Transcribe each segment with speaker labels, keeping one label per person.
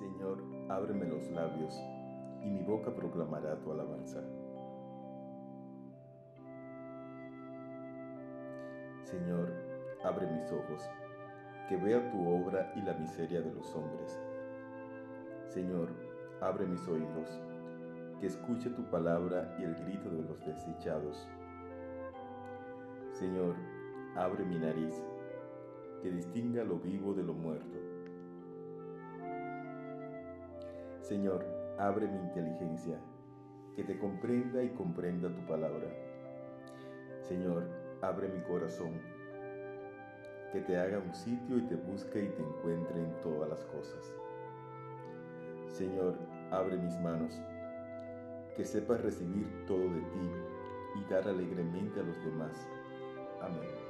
Speaker 1: Señor, ábreme los labios, y mi boca proclamará tu alabanza. Señor, abre mis ojos, que vea tu obra y la miseria de los hombres. Señor, abre mis oídos, que escuche tu palabra y el grito de los desdichados. Señor, abre mi nariz, que distinga lo vivo de lo muerto. Señor, abre mi inteligencia, que te comprenda y comprenda tu palabra. Señor, abre mi corazón, que te haga un sitio y te busque y te encuentre en todas las cosas. Señor, abre mis manos, que sepa recibir todo de ti y dar alegremente a los demás. Amén.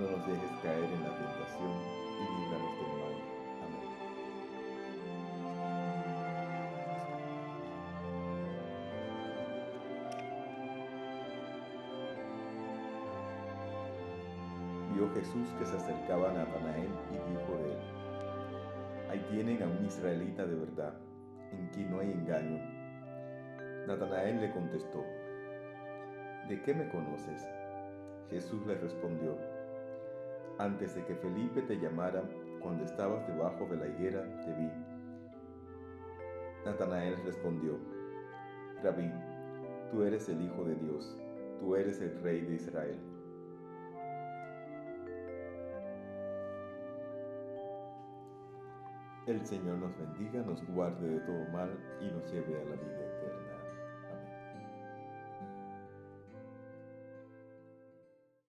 Speaker 1: no nos dejes caer en la tentación y líbranos del mal. Amén. Vio Jesús que se acercaba a Natanael y dijo de él, Ahí tienen a un israelita de verdad, en quien no hay engaño. Natanael le contestó, ¿de qué me conoces? Jesús le respondió, antes de que Felipe te llamara, cuando estabas debajo de la higuera, te vi. Natanael respondió, Rabí, tú eres el Hijo de Dios, tú eres el Rey de Israel. El Señor nos bendiga, nos guarde de todo mal y nos lleve a la vida eterna.